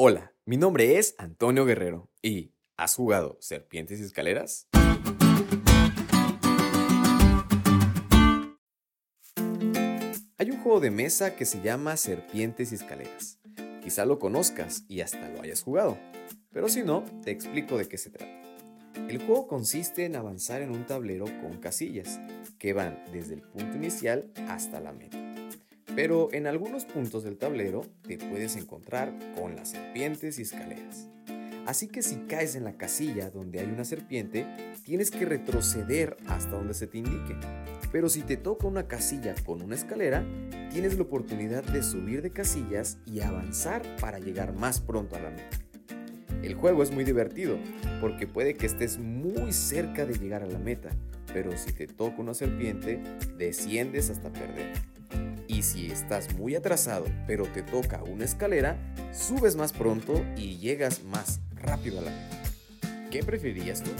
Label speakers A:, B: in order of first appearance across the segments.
A: Hola, mi nombre es Antonio Guerrero y ¿has jugado Serpientes y Escaleras? Hay un juego de mesa que se llama Serpientes y Escaleras. Quizá lo conozcas y hasta lo hayas jugado, pero si no, te explico de qué se trata. El juego consiste en avanzar en un tablero con casillas que van desde el punto inicial hasta la meta. Pero en algunos puntos del tablero te puedes encontrar con las serpientes y escaleras. Así que si caes en la casilla donde hay una serpiente, tienes que retroceder hasta donde se te indique. Pero si te toca una casilla con una escalera, tienes la oportunidad de subir de casillas y avanzar para llegar más pronto a la meta. El juego es muy divertido porque puede que estés muy cerca de llegar a la meta, pero si te toca una serpiente, desciendes hasta perder. Y si estás muy atrasado, pero te toca una escalera, subes más pronto y llegas más rápido a la meta. ¿Qué preferirías tú?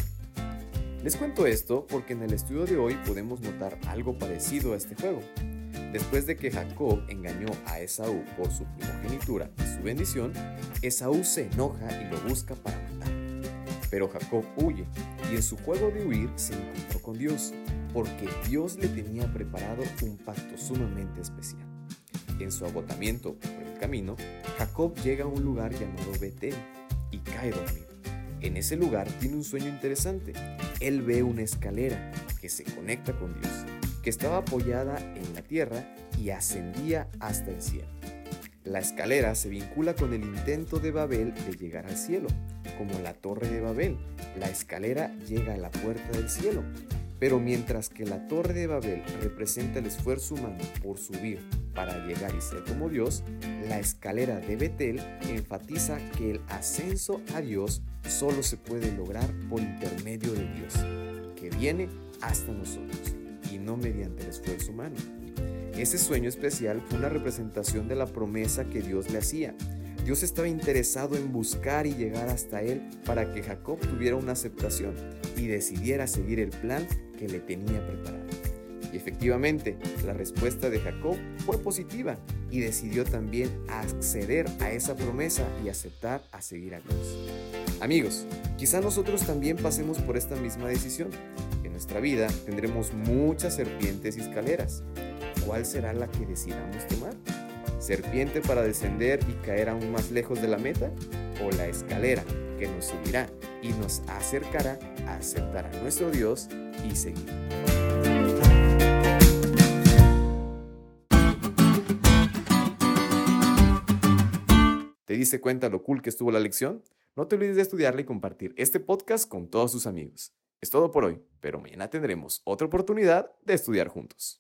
A: Les cuento esto porque en el estudio de hoy podemos notar algo parecido a este juego. Después de que Jacob engañó a Esaú por su primogenitura y su bendición, Esaú se enoja y lo busca para matar. Pero Jacob huye y en su juego de huir se encontró con Dios, porque Dios le tenía preparado un pacto sumamente especial. En su agotamiento por el camino, Jacob llega a un lugar llamado Betel y cae dormido. En ese lugar tiene un sueño interesante. Él ve una escalera que se conecta con Dios, que estaba apoyada en la tierra y ascendía hasta el cielo. La escalera se vincula con el intento de Babel de llegar al cielo, como la torre de Babel. La escalera llega a la puerta del cielo, pero mientras que la torre de Babel representa el esfuerzo humano por subir para llegar y ser como Dios, la escalera de Betel enfatiza que el ascenso a Dios solo se puede lograr por intermedio de Dios, que viene hasta nosotros y no mediante el esfuerzo humano. Ese sueño especial fue una representación de la promesa que Dios le hacía. Dios estaba interesado en buscar y llegar hasta él para que Jacob tuviera una aceptación y decidiera seguir el plan que le tenía preparado. Y efectivamente, la respuesta de Jacob fue positiva y decidió también acceder a esa promesa y aceptar a seguir a Dios. Amigos, quizá nosotros también pasemos por esta misma decisión. En nuestra vida tendremos muchas serpientes y escaleras. ¿Cuál será la que decidamos tomar? ¿Serpiente para descender y caer aún más lejos de la meta? ¿O la escalera que nos subirá y nos acercará a aceptar a nuestro Dios y seguir? ¿Te diste cuenta lo cool que estuvo la lección? No te olvides de estudiarla y compartir este podcast con todos tus amigos. Es todo por hoy, pero mañana tendremos otra oportunidad de estudiar juntos.